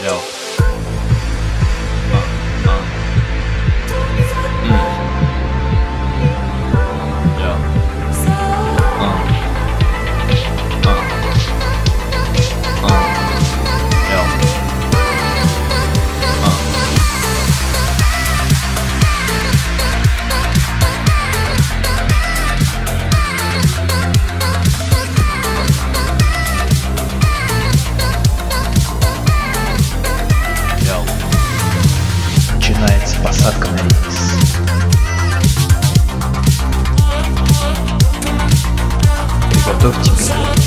you know посадка на рейс. Приготовьте билет.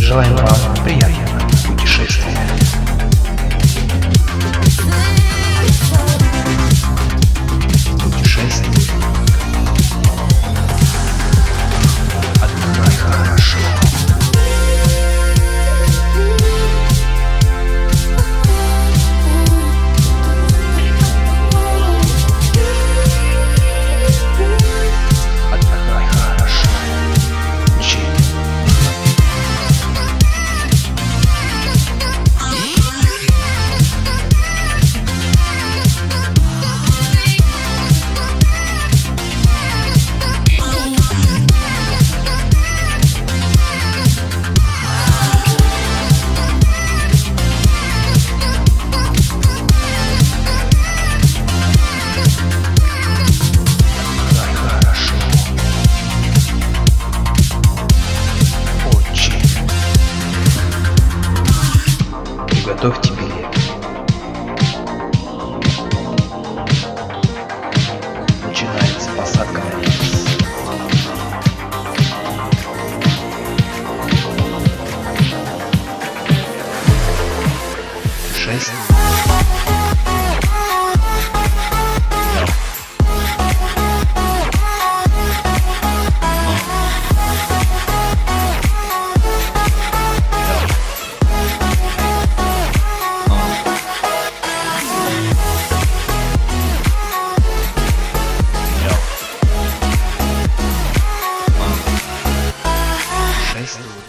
Желаем вам Готовьте билет. Начинается посадка на рельс. Шесть. Christ.